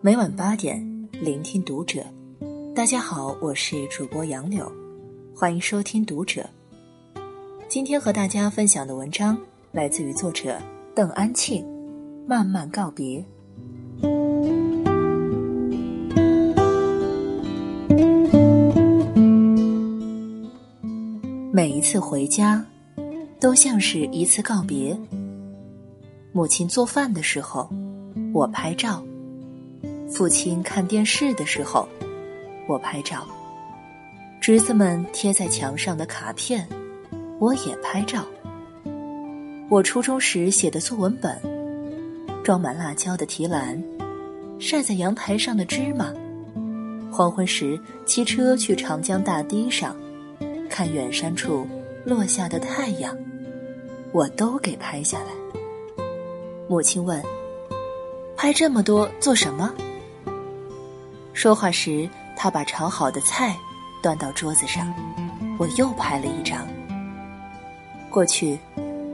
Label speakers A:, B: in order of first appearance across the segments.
A: 每晚八点，聆听读者。大家好，我是主播杨柳，欢迎收听读者。今天和大家分享的文章来自于作者邓安庆，《慢慢告别》。每一次回家，都像是一次告别。母亲做饭的时候，我拍照。父亲看电视的时候，我拍照；侄子们贴在墙上的卡片，我也拍照。我初中时写的作文本，装满辣椒的提篮，晒在阳台上的芝麻，黄昏时骑车去长江大堤上，看远山处落下的太阳，我都给拍下来。母亲问：“拍这么多做什么？”说话时，他把炒好的菜端到桌子上，我又拍了一张。过去，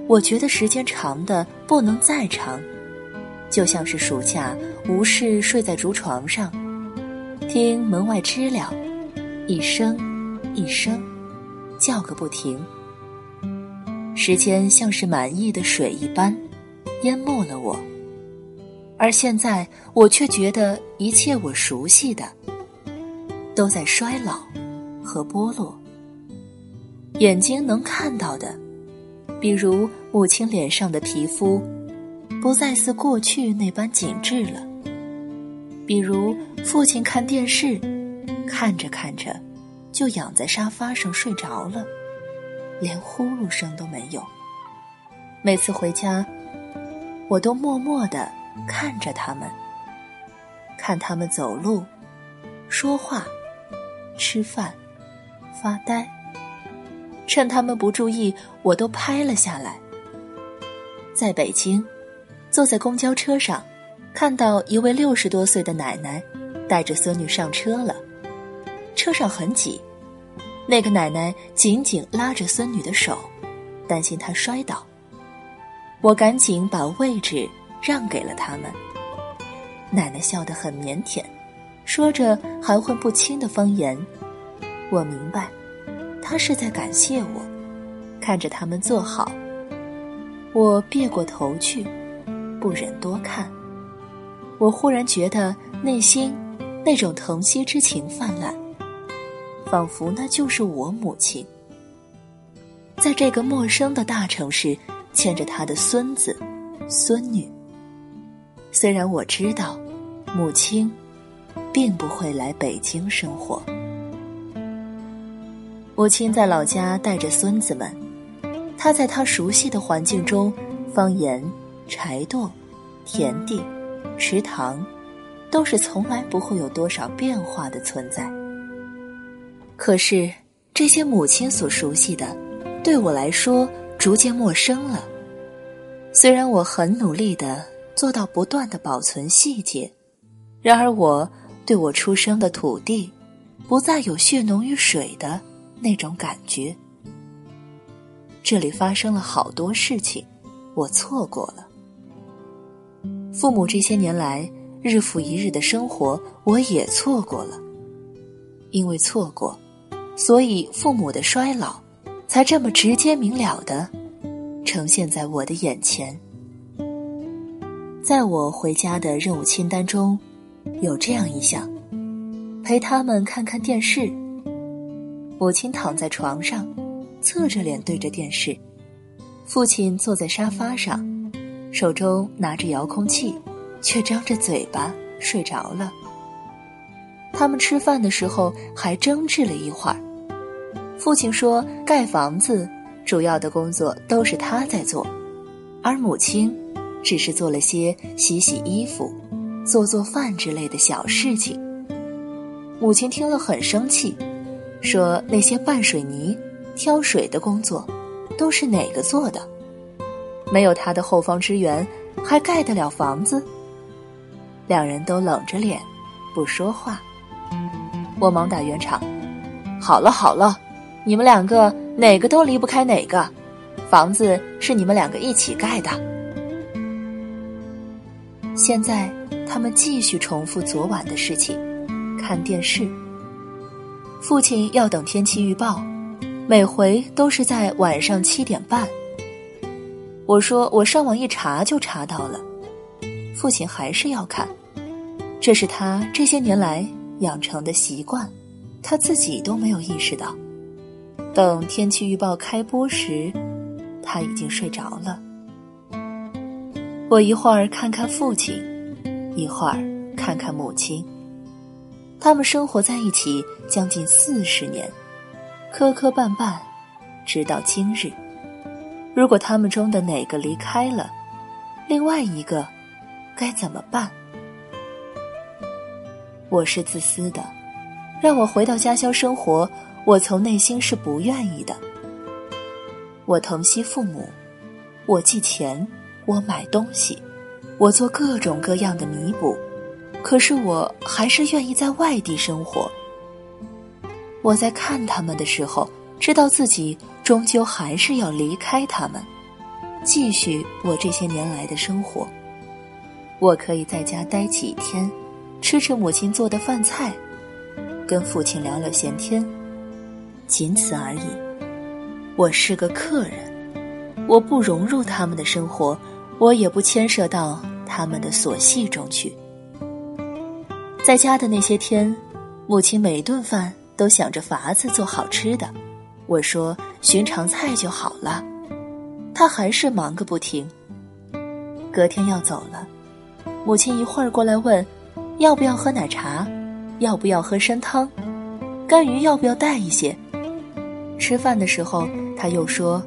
A: 我觉得时间长的不能再长，就像是暑假无事睡在竹床上，听门外知了一声一声叫个不停。时间像是满溢的水一般，淹没了我。而现在，我却觉得一切我熟悉的，都在衰老和剥落。眼睛能看到的，比如母亲脸上的皮肤，不再似过去那般紧致了；比如父亲看电视，看着看着，就仰在沙发上睡着了，连呼噜声都没有。每次回家，我都默默的。看着他们，看他们走路、说话、吃饭、发呆。趁他们不注意，我都拍了下来。在北京，坐在公交车上，看到一位六十多岁的奶奶带着孙女上车了。车上很挤，那个奶奶紧紧拉着孙女的手，担心她摔倒。我赶紧把位置。让给了他们。奶奶笑得很腼腆，说着含混不清的方言。我明白，她是在感谢我。看着他们坐好，我别过头去，不忍多看。我忽然觉得内心那种疼惜之情泛滥，仿佛那就是我母亲，在这个陌生的大城市，牵着她的孙子、孙女。虽然我知道，母亲并不会来北京生活。母亲在老家带着孙子们，她在她熟悉的环境中，方言、柴垛、田地、池塘，都是从来不会有多少变化的存在。可是这些母亲所熟悉的，对我来说逐渐陌生了。虽然我很努力的。做到不断的保存细节，然而我对我出生的土地，不再有血浓于水的那种感觉。这里发生了好多事情，我错过了。父母这些年来日复一日的生活，我也错过了。因为错过，所以父母的衰老，才这么直接明了的呈现在我的眼前。在我回家的任务清单中，有这样一项：陪他们看看电视。母亲躺在床上，侧着脸对着电视；父亲坐在沙发上，手中拿着遥控器，却张着嘴巴睡着了。他们吃饭的时候还争执了一会儿。父亲说：“盖房子主要的工作都是他在做，而母亲……”只是做了些洗洗衣服、做做饭之类的小事情。母亲听了很生气，说：“那些拌水泥、挑水的工作，都是哪个做的？没有他的后方支援，还盖得了房子？”两人都冷着脸，不说话。我忙打圆场：“好了好了，你们两个哪个都离不开哪个，房子是你们两个一起盖的。”现在，他们继续重复昨晚的事情，看电视。父亲要等天气预报，每回都是在晚上七点半。我说我上网一查就查到了，父亲还是要看，这是他这些年来养成的习惯，他自己都没有意识到。等天气预报开播时，他已经睡着了。我一会儿看看父亲，一会儿看看母亲。他们生活在一起将近四十年，磕磕绊绊，直到今日。如果他们中的哪个离开了，另外一个该怎么办？我是自私的，让我回到家乡生活，我从内心是不愿意的。我疼惜父母，我寄钱。我买东西，我做各种各样的弥补，可是我还是愿意在外地生活。我在看他们的时候，知道自己终究还是要离开他们，继续我这些年来的生活。我可以在家待几天，吃吃母亲做的饭菜，跟父亲聊聊闲天，仅此而已。我是个客人，我不融入他们的生活。我也不牵涉到他们的琐细中去。在家的那些天，母亲每顿饭都想着法子做好吃的。我说寻常菜就好了，她还是忙个不停。隔天要走了，母亲一会儿过来问，要不要喝奶茶，要不要喝参汤，干鱼要不要带一些。吃饭的时候，他又说，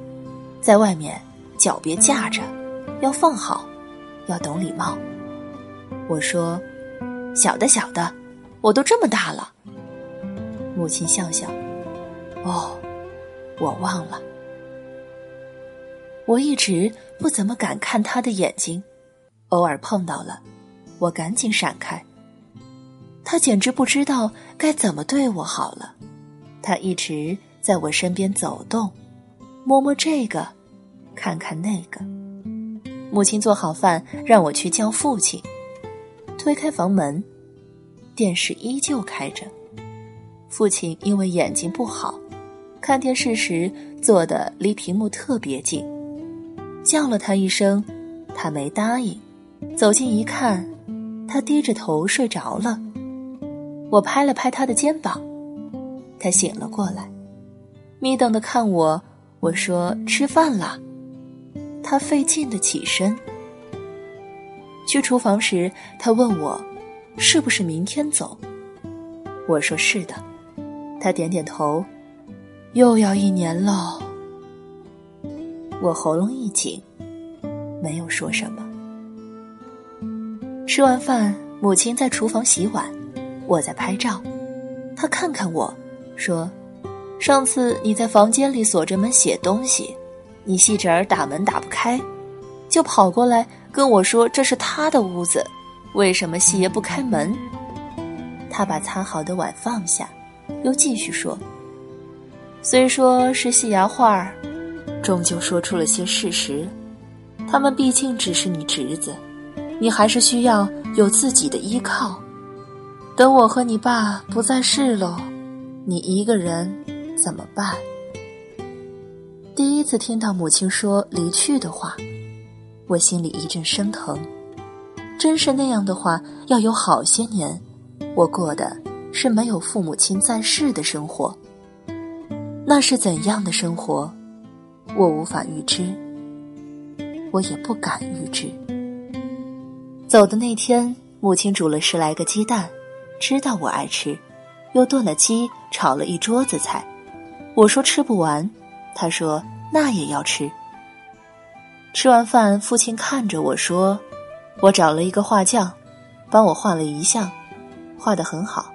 A: 在外面脚别架着。要放好，要懂礼貌。我说：“小的，小的，我都这么大了。”母亲笑笑：“哦，我忘了。”我一直不怎么敢看他的眼睛，偶尔碰到了，我赶紧闪开。他简直不知道该怎么对我好了。他一直在我身边走动，摸摸这个，看看那个。母亲做好饭，让我去叫父亲。推开房门，电视依旧开着。父亲因为眼睛不好，看电视时坐的离屏幕特别近。叫了他一声，他没答应。走近一看，他低着头睡着了。我拍了拍他的肩膀，他醒了过来，眯瞪的看我。我说：“吃饭了。”他费劲的起身，去厨房时，他问我：“是不是明天走？”我说：“是的。”他点点头，又要一年了。我喉咙一紧，没有说什么。吃完饭，母亲在厨房洗碗，我在拍照。他看看我，说：“上次你在房间里锁着门写东西。”你细侄儿打门打不开，就跑过来跟我说：“这是他的屋子，为什么细爷不开门？”他把擦好的碗放下，又继续说：“虽说是细牙话儿，终究说出了些事实。他们毕竟只是你侄子，你还是需要有自己的依靠。等我和你爸不在世喽，你一个人怎么办？”第一次听到母亲说离去的话，我心里一阵生疼。真是那样的话，要有好些年，我过的是没有父母亲在世的生活。那是怎样的生活，我无法预知，我也不敢预知。走的那天，母亲煮了十来个鸡蛋，知道我爱吃，又炖了鸡，炒了一桌子菜。我说吃不完。他说：“那也要吃。”吃完饭，父亲看着我说：“我找了一个画匠，帮我画了遗像，画的很好，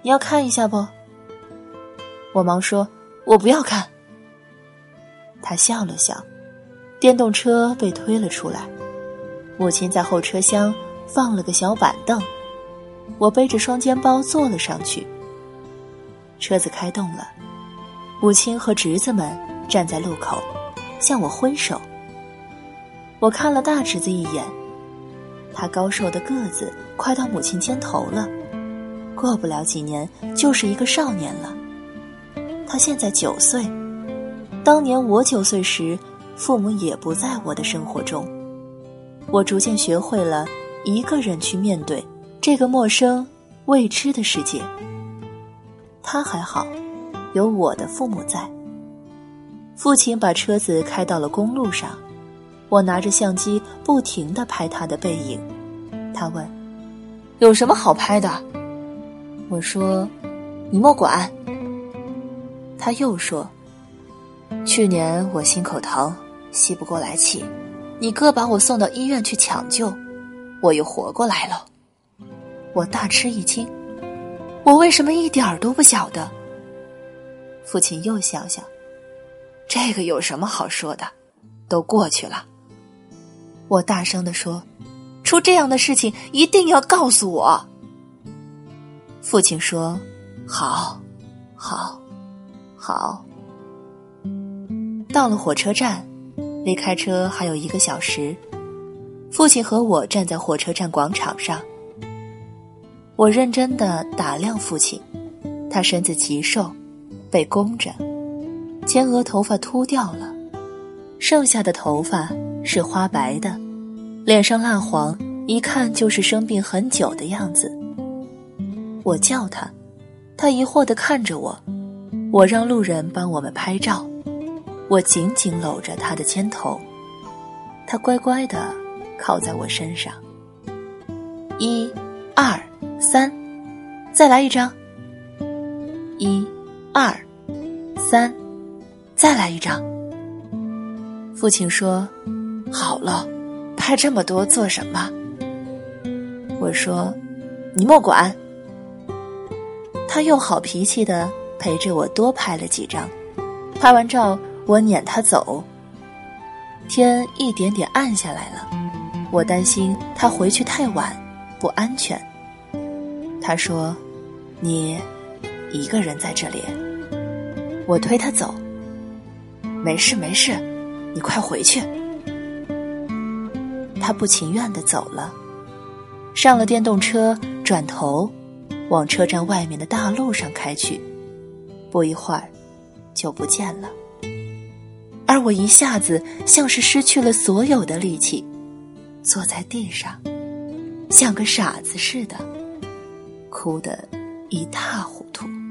A: 你要看一下不？”我忙说：“我不要看。”他笑了笑，电动车被推了出来，母亲在后车厢放了个小板凳，我背着双肩包坐了上去，车子开动了，母亲和侄子们站在路口，向我挥手。我看了大侄子一眼，他高瘦的个子快到母亲肩头了，过不了几年就是一个少年了。他现在九岁，当年我九岁时，父母也不在我的生活中。我逐渐学会了一个人去面对这个陌生未知的世界。他还好，有我的父母在。父亲把车子开到了公路上，我拿着相机不停地拍他的背影。他问：“有什么好拍的？”我说：“你莫管。”他又说：“去年我心口疼，吸不过来气，你哥把我送到医院去抢救，我又活过来了。”我大吃一惊，我为什么一点儿都不晓得？父亲又笑笑：“这个有什么好说的？都过去了。”我大声的说：“出这样的事情一定要告诉我。”父亲说：“好，好。”好，到了火车站，离开车还有一个小时。父亲和我站在火车站广场上。我认真的打量父亲，他身子极瘦，背弓着，前额头发秃掉了，剩下的头发是花白的，脸上蜡黄，一看就是生病很久的样子。我叫他，他疑惑的看着我。我让路人帮我们拍照，我紧紧搂着他的肩头，他乖乖的靠在我身上。一、二、三，再来一张。一、二、三，再来一张。父亲说：“好了，拍这么多做什么？”我说：“你莫管。”他又好脾气的。陪着我多拍了几张，拍完照我撵他走。天一点点暗下来了，我担心他回去太晚不安全。他说：“你一个人在这里。”我推他走。没事没事，你快回去。他不情愿的走了，上了电动车，转头往车站外面的大路上开去。不一会儿，就不见了。而我一下子像是失去了所有的力气，坐在地上，像个傻子似的，哭得一塌糊涂。